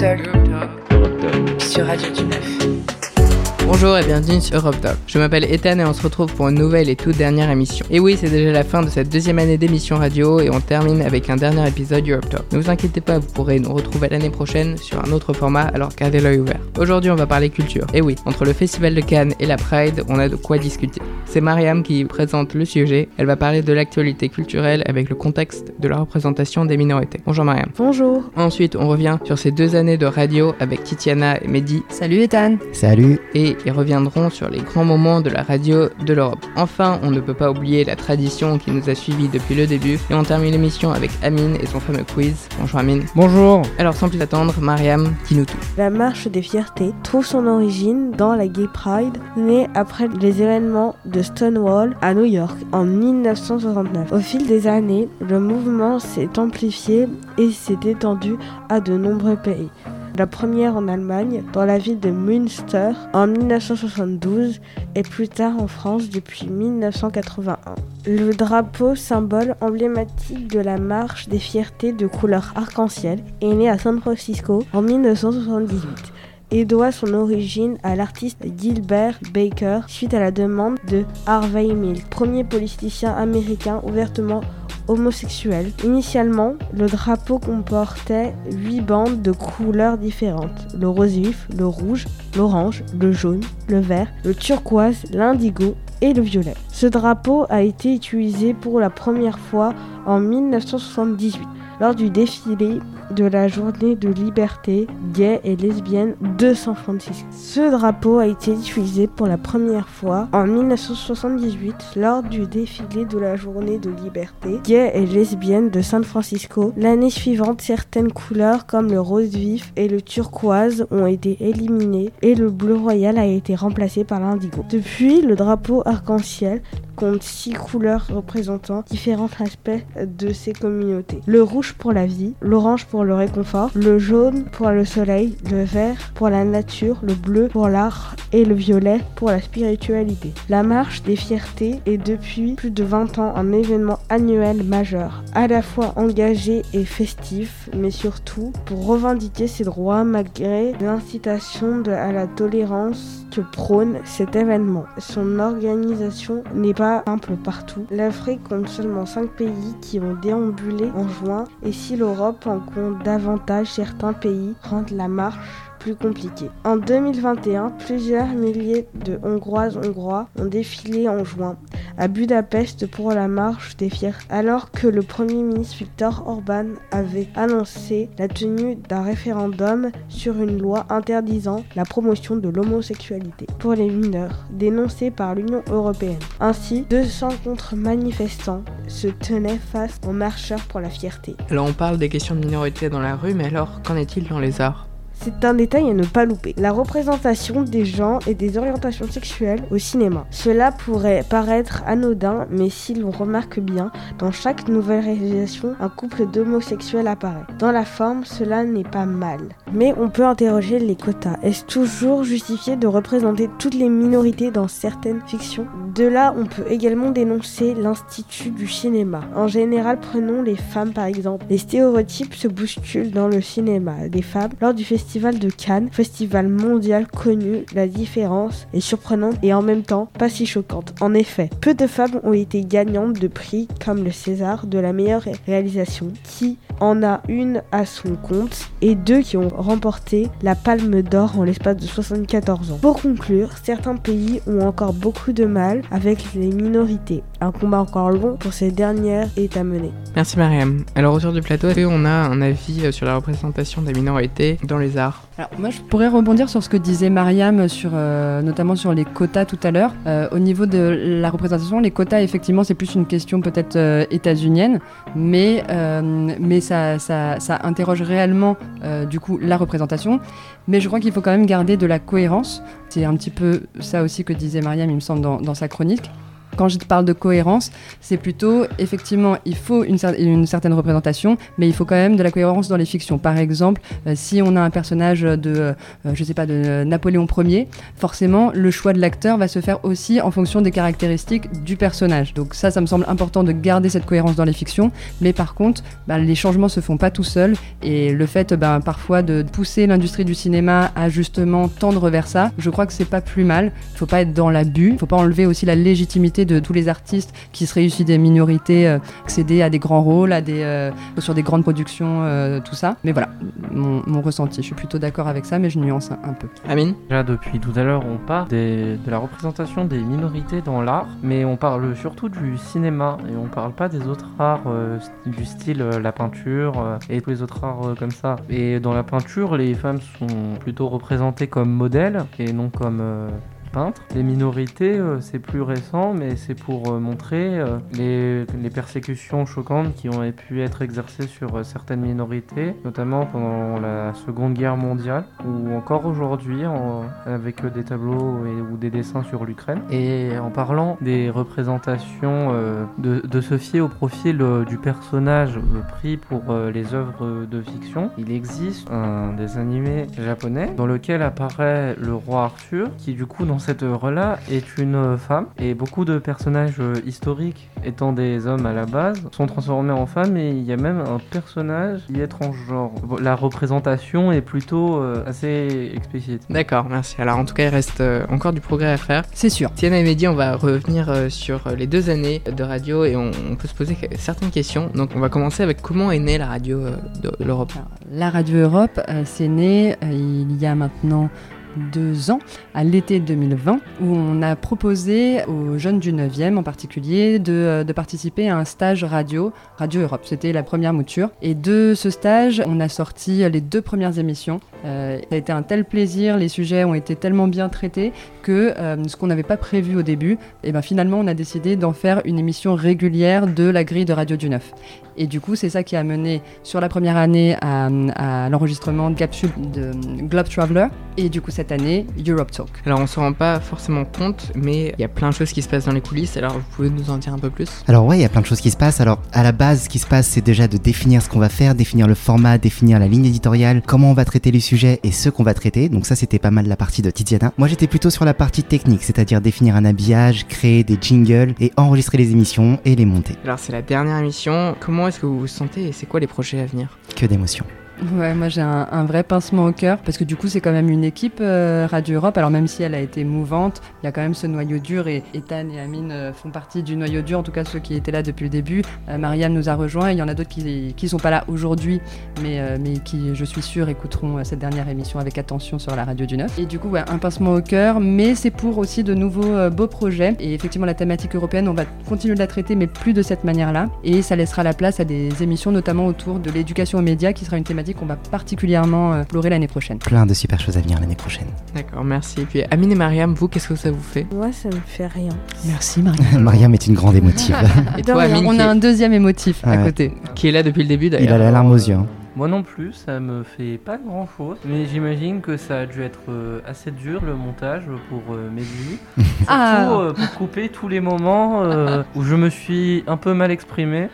Talk sur Radio du Neuf. Bonjour et bienvenue sur Europe Talk. Je m'appelle Ethan et on se retrouve pour une nouvelle et toute dernière émission. Et oui, c'est déjà la fin de cette deuxième année d'émission radio et on termine avec un dernier épisode Europe Talk. Ne vous inquiétez pas, vous pourrez nous retrouver l'année prochaine sur un autre format, alors gardez l'œil ouvert. Aujourd'hui, on va parler culture. Et oui, entre le Festival de Cannes et la Pride, on a de quoi discuter. C'est Mariam qui présente le sujet. Elle va parler de l'actualité culturelle avec le contexte de la représentation des minorités. Bonjour Mariam. Bonjour. Ensuite, on revient sur ces deux années de radio avec Titiana et Mehdi. Salut Ethan. Salut. Et ils reviendront sur les grands moments de la radio de l'Europe. Enfin, on ne peut pas oublier la tradition qui nous a suivis depuis le début et on termine l'émission avec Amine et son fameux quiz. Bonjour Amine. Bonjour. Alors sans plus attendre, Mariam, dis-nous tout. La marche des fiertés trouve son origine dans la Gay Pride, née après les événements de Stonewall à New York en 1969. Au fil des années, le mouvement s'est amplifié et s'est étendu à de nombreux pays. La première en Allemagne, dans la ville de Münster, en 1972, et plus tard en France depuis 1981. Le drapeau, symbole emblématique de la marche des fiertés de couleur arc-en-ciel, est né à San Francisco en 1978 et doit son origine à l'artiste Gilbert Baker suite à la demande de Harvey Milk, premier politicien américain ouvertement Initialement, le drapeau comportait huit bandes de couleurs différentes le rose vif, le rouge, l'orange, le jaune, le vert, le turquoise, l'indigo et le violet. Ce drapeau a été utilisé pour la première fois en 1978 lors du défilé de la journée de liberté gay et lesbienne de San Francisco. Ce drapeau a été utilisé pour la première fois en 1978 lors du défilé de la journée de liberté gay et lesbienne de San Francisco. L'année suivante, certaines couleurs comme le rose vif et le turquoise ont été éliminées et le bleu royal a été remplacé par l'indigo. Depuis, le drapeau arc-en-ciel compte six couleurs représentant différents aspects de ces communautés. Le rouge pour la vie, l'orange pour le réconfort, le jaune pour le soleil, le vert pour la nature, le bleu pour l'art et le violet pour la spiritualité. La marche des fiertés est depuis plus de 20 ans un événement annuel majeur, à la fois engagé et festif, mais surtout pour revendiquer ses droits malgré l'incitation à la tolérance que prône cet événement. Son organisation n'est pas simple partout. L'Afrique compte seulement 5 pays qui ont déambulé en juin et si l'Europe en compte davantage, certains pays rendent la marche En 2021, plusieurs milliers de Hongroises Hongrois ont défilé en juin à Budapest pour la marche des fiertés, alors que le Premier ministre Viktor Orban avait annoncé la tenue d'un référendum sur une loi interdisant la promotion de l'homosexualité pour les mineurs, dénoncée par l'Union européenne. Ainsi, 200 contre-manifestants se tenaient face aux marcheurs pour la fierté. Alors on parle des questions de minorité dans la rue, mais alors qu'en est-il dans les arts? C'est un détail à ne pas louper. La représentation des gens et des orientations sexuelles au cinéma. Cela pourrait paraître anodin, mais si l'on remarque bien, dans chaque nouvelle réalisation, un couple d'homosexuels apparaît. Dans la forme, cela n'est pas mal. Mais on peut interroger les quotas. Est-ce toujours justifié de représenter toutes les minorités dans certaines fictions? De là, on peut également dénoncer l'institut du cinéma. En général, prenons les femmes par exemple. Les stéréotypes se bousculent dans le cinéma. des femmes, lors du festival Festival de Cannes, festival mondial connu, la différence est surprenante et en même temps pas si choquante. En effet, peu de femmes ont été gagnantes de prix comme le César de la meilleure réalisation, qui en a une à son compte, et deux qui ont remporté la Palme d'Or en l'espace de 74 ans. Pour conclure, certains pays ont encore beaucoup de mal avec les minorités. Un combat encore long pour ces dernières est à mener. Merci Mariam. Alors autour du plateau, on a un avis sur la représentation des minorités dans les Alors moi je pourrais rebondir sur ce que disait Mariam, sur, euh, notamment sur les quotas tout à l'heure. Euh, au niveau de la représentation, les quotas effectivement c'est plus une question peut-être euh, états-unienne, mais, mais ça, ça, interroge réellement du coup la représentation. Mais je crois qu'il faut quand même garder de la cohérence. C'est un petit peu ça aussi que disait Mariam, il me semble, dans sa chronique. Quand je parle de cohérence, c'est plutôt effectivement, il faut une, certaine représentation, mais il faut quand même de la cohérence dans les fictions. Par exemple, euh, si on a un personnage de, euh, je sais pas, de Napoléon Ier, forcément, le choix de l'acteur va se faire aussi en fonction des caractéristiques du personnage. Donc ça, ça me semble important de garder cette cohérence dans les fictions, mais par contre, bah, les changements se font pas tout seuls, et le fait bah, parfois de pousser l'industrie du cinéma à justement tendre vers ça, je crois que c'est pas plus mal. Il faut pas être dans l'abus, il faut pas enlever aussi la légitimité de tous les artistes qui seraient issus des minorités, euh, accéder à des grands rôles, à des, euh, sur des grandes productions, euh, tout ça. Mais voilà, mon, ressenti. Je suis plutôt d'accord avec ça, mais je nuance un, peu. Amine? Déjà, depuis tout à l'heure, on parle de la représentation des minorités dans l'art, mais on parle surtout du cinéma et on parle pas des autres arts du style la peinture et tous les autres arts comme ça. Et dans la peinture, les femmes sont plutôt représentées comme modèles et non comme peintres. Les minorités, euh, c'est plus récent, mais c'est pour euh, montrer euh, les, persécutions choquantes qui ont pu être exercées sur certaines minorités, notamment pendant la Seconde Guerre mondiale, ou encore aujourd'hui avec des tableaux ou des dessins sur l'Ukraine. Et en parlant des représentations, de, de, se fier au profil du personnage pris pour les œuvres de fiction, il existe un des animés japonais dans lequel apparaît le roi Arthur, qui du coup dans cette œuvre-là est une femme et beaucoup de personnages euh, historiques étant des hommes à la base sont transformés en femmes et il y a même un personnage qui est transgenre. La représentation est plutôt euh, assez explicite. D'accord, merci. Alors en tout cas, il reste euh, encore du progrès à faire. C'est sûr. Tiana et Mehdi, on va revenir sur les deux années de radio et on, peut se poser certaines questions. Donc on va commencer avec comment est née la radio de l'Europe? La radio Europe, c'est né il y a maintenant deux ans, à l'été 2020, où on a proposé aux jeunes du 9e en particulier de, euh, de participer à un stage radio, Radio Europe. C'était la première mouture. Et de ce stage, on a sorti les deux premières émissions. Euh, ça a été un tel plaisir, les sujets ont été tellement bien traités que euh, ce qu'on n'avait pas prévu au début, et eh ben finalement on a décidé d'en faire une émission régulière de la grille de Radio du 9. Et du coup, c'est ça qui a mené sur la première année à, à l'enregistrement de capsule de Globe Traveler. Et du coup, cette année, Europe Talk. Alors, on se rend pas forcément compte, mais il y a plein de choses qui se passent dans les coulisses. Alors, vous pouvez nous en dire un peu plus? Alors, ouais, il y a plein de choses qui se passent. Alors, à la base, ce qui se passe, c'est déjà de définir ce qu'on va faire, définir le format, définir la ligne éditoriale, comment on va traiter les sujets et ce qu'on va traiter. Donc, ça, c'était pas mal la partie de Tiziana. Moi, j'étais plutôt sur la partie technique, c'est-à-dire définir un habillage, créer des jingles et enregistrer les émissions et les monter. Alors, c'est la dernière émission. Comment est-ce que vous vous sentez et c'est quoi les projets à venir? Que d'émotions. Ouais, moi j'ai un, vrai pincement au cœur parce que du coup c'est quand même une équipe euh, Radio Europe. Alors même si elle a été mouvante, il y a quand même ce noyau dur et Ethan et Amine euh, font partie du noyau dur, en tout cas ceux qui étaient là depuis le début. Euh, Marianne nous a rejoint, il y en a d'autres qui qui sont pas là aujourd'hui, mais mais qui je suis sûre écouteront cette dernière émission avec attention sur la radio du 9. Et du coup ouais, un pincement au cœur, mais c'est pour aussi de nouveaux beaux projets. Et effectivement la thématique européenne, on va continuer de la traiter, mais plus de cette manière-là. Et ça laissera la place à des émissions notamment autour de l'éducation aux médias, qui sera une thématique qu'on va particulièrement euh, explorer l'année prochaine. Plein de super choses à venir l'année prochaine. D'accord, merci. Et puis Amine et Mariam, vous, qu'est-ce que ça vous fait? Moi, ça me fait rien. Merci Mariam. Mariam est une grande émotive. et toi, Amine, on a un deuxième émotif à côté. Qui est là depuis le début d'ailleurs. Il a la larme aux yeux. Hein. Moi non plus, ça me fait pas grand chose, mais j'imagine que ça a dû être euh, assez dur le montage pour euh, Surtout ah. Euh, pour couper tous les moments où je me suis un peu mal exprimé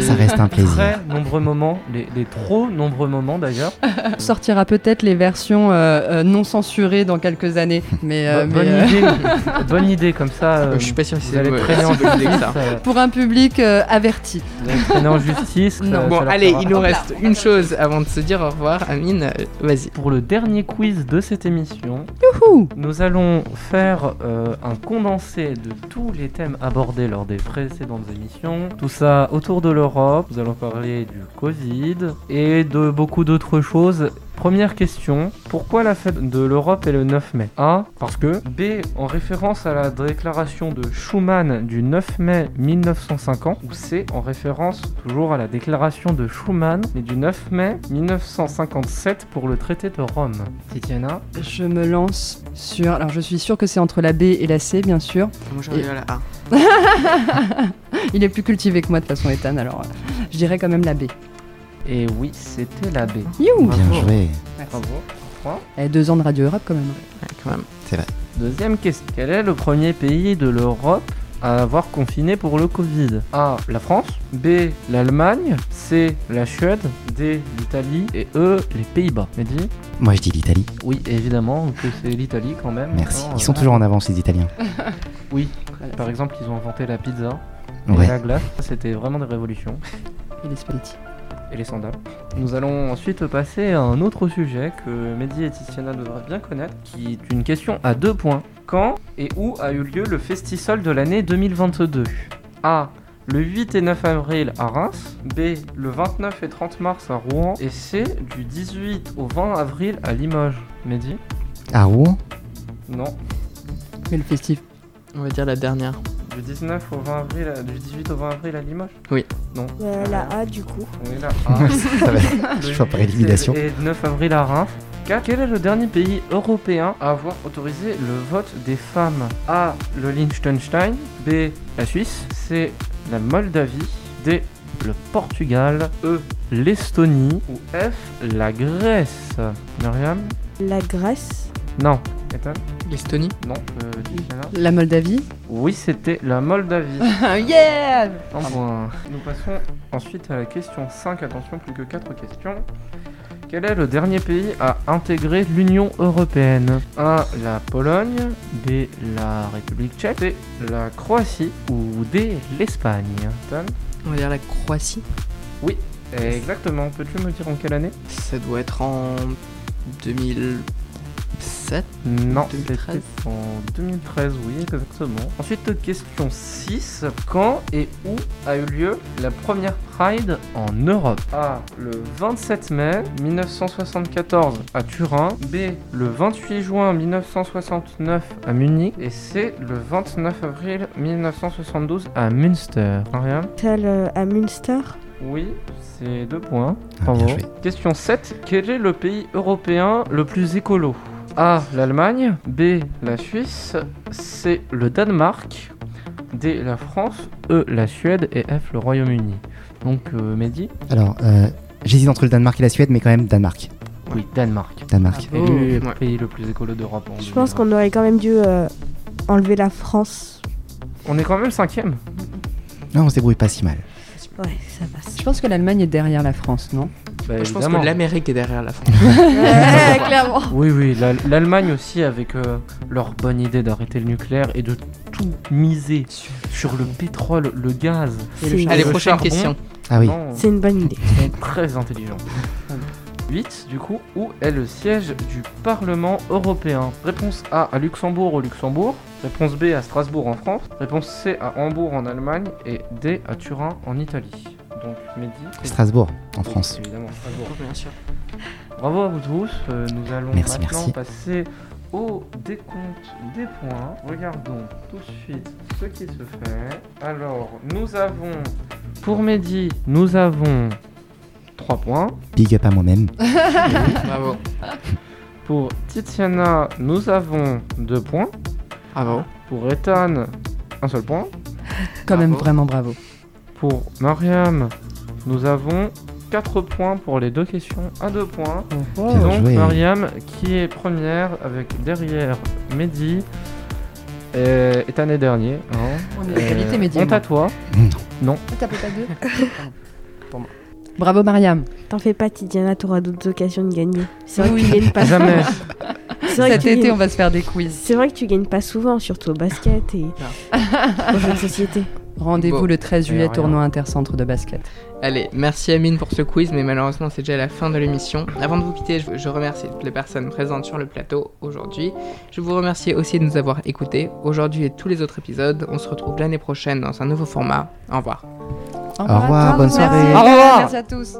ça reste un plaisir. Très nombreux moments, les, trop nombreux moments d'ailleurs. On sortira peut-être les versions euh, euh, non censurées dans quelques années. Mais, euh, bonne, idée, bonne idée, comme ça. je suis pas sûr si vous allez traîner en justice. Pour un public averti. Traîner en justice. bon, allez, il nous reste une chose avant de se dire au revoir. Amine, vas-y. Pour le dernier quiz de cette émission, nous allons faire un condensé de tous les thèmes abordés lors des précédentes émissions. Tout ça autour de l'Europe, nous allons parler du Covid et de beaucoup d'autres choses. Première question, pourquoi la fête de l'Europe est le 9 mai? A. Parce que B. En référence à la déclaration de Schuman du 9 mai 1950 ou C. En référence toujours à la déclaration de Schuman mais du 9 mai 1957 pour le traité de Rome. Titiana? Je me lance sur... Alors je suis sûr que c'est entre la B et la C bien sûr. Moi j'arrive à la A. Il est plus cultivé que moi de façon Ethan, alors euh, je dirais quand même la B. Et oui, c'était la B. You Bien joué. Bravo. Et deux ans de Radio Europe quand même. quand même. C'est vrai. Deuxième question. Quel est le premier pays de l'Europe à avoir confiné pour le Covid? A. La France. B. L'Allemagne. C. La Suède. D. L'Italie. Et E. Les Pays-Bas. Mehdi? Moi, je dis l'Italie. Oui, évidemment que c'est l'Italie quand même. Merci. Non, Ils sont euh, toujours en avance, les Italiens. Oui, par exemple, ils ont inventé la pizza et Ouais. la glace. C'était vraiment des révolutions. Et les spaghettis. Et les sandales. Nous allons ensuite passer à un autre sujet que Mehdi et Tiziana devraient bien connaître, qui est une question à deux points. Quand et où a eu lieu le Festisol de l'année 2022 A. Le 8 et 9 avril à Reims. B. Le 29 et 30 mars à Rouen. Et C. Du 18 au 20 avril à Limoges. Mehdi? À Rouen? Non. Mais le festif. On va dire la dernière. Du 19 au 20 avril, à- du 18 au 20 avril à Limoges Non. Euh, la A du coup. On est là. Ah. Ça va être choix par 8 élimination. Et 9 avril à Reims. 4. Quel est le dernier pays européen à avoir autorisé le vote des femmes? A. Le Liechtenstein. B. La Suisse. C. La Moldavie. D. Le Portugal. E. L'Estonie. Ou F. La Grèce. Myriam? La Grèce. Non. L'Estonie Non. Euh, La Moldavie. Oui, c'était la Moldavie. yeah Un point. Nous passons ensuite à la question 5. Attention, plus que 4 questions. Quel est le dernier pays à intégrer l'Union Européenne? A. La Pologne. B. La République tchèque. C. La Croatie. Ou D. L'Espagne? On va dire la Croatie. Exactement. Peux-tu me dire en quelle année? Ça doit être en 2007. Non, 2013. c'était en 2013, oui, exactement. Ensuite, question 6. Quand et où a eu lieu la première Pride en Europe? A. Le 27 mai 1974 à Turin. B. Le 28 juin 1969 à Munich. Et C. Le 29 avril 1972 à Münster. Mariam Celle euh, à Münster? Oui, c'est deux points. Ah, Bravo. Question 7. Quel est le pays européen le plus écolo? A. L'Allemagne. B. La Suisse. C. Le Danemark. D. La France. E. La Suède. Et F. Le Royaume-Uni. Donc, euh, Mehdi Alors, euh, j'hésite entre le Danemark et la Suède, mais quand même Danemark. Oui, Danemark. Danemark. Oh, Élu ouais. pays le plus écolo d'Europe. en Je pense 2020. qu'on aurait quand même dû euh, enlever la France. On est quand même cinquième. Non, on se débrouille pas si mal. Ouais, ça passe. Je pense que l'Allemagne est derrière la France, non? Bah, je pense que l'Amérique est derrière la France. Ouais, clairement. Oui, oui, la- l'Allemagne aussi avec euh, leur bonne idée d'arrêter le nucléaire et de tout miser sur le pétrole, le gaz. Et le Allez, Le prochaine charbon. question. Ah oui. Non, C'est une bonne idée. très intelligents. 8, du coup, où est le siège du Parlement européen? Réponse A à Luxembourg au Luxembourg. Réponse B à Strasbourg en France. Réponse C à Hambourg en Allemagne. Et D à Turin en Italie. Donc, Mehdi. c'est- Strasbourg, en France. Évidemment, Strasbourg. Bien sûr. Bravo à vous tous. Euh, nous allons Merci, maintenant merci. passer au décompte des points. Regardons tout de suite ce qui se fait. Alors, nous avons pour Mehdi, nous avons 3 points. Big up à moi-même. Bravo. Pour Titiana, nous avons 2 points. Bravo. Pour Ethan, un seul point. Quand même vraiment bravo. Pour Mariam, nous avons 4 points pour les deux questions à 2 points. Oh. Bien Donc joué. Mariam qui est première avec derrière Mehdi et Ethan est dernier. hein. On est Euh, égalité, Mehdi et honte moi. à toi. T'as pas deux Bravo Mariam. T'en fais pas, Tidiana, t'auras d'autres occasions de gagner. C'est vrai Oui. que tu gagnes pas Jamais. C'est vrai, que Cet été, gagnes- on va se faire des quiz. c'est vrai que tu gagnes pas souvent, surtout au basket et aux jeux de société. Rendez-vous Bon. le 13 Et juillet, tournoi intercentre de basket. Allez, merci Amine pour ce quiz, mais malheureusement c'est déjà la fin de l'émission. Avant de vous quitter, je, je remercie toutes les personnes présentes sur le plateau aujourd'hui. Je vous remercie aussi de nous avoir écoutés. Aujourd'hui et tous les autres épisodes, on se retrouve l'année prochaine dans un nouveau format. Au revoir. Au revoir, bonne Merci. soirée. Au revoir. Merci à tous.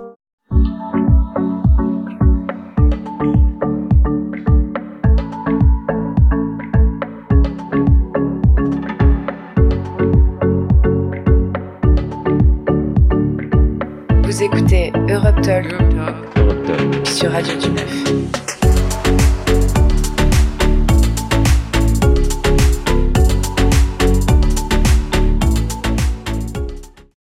Vous écoutez Europe Talk sur Radio du Neuf.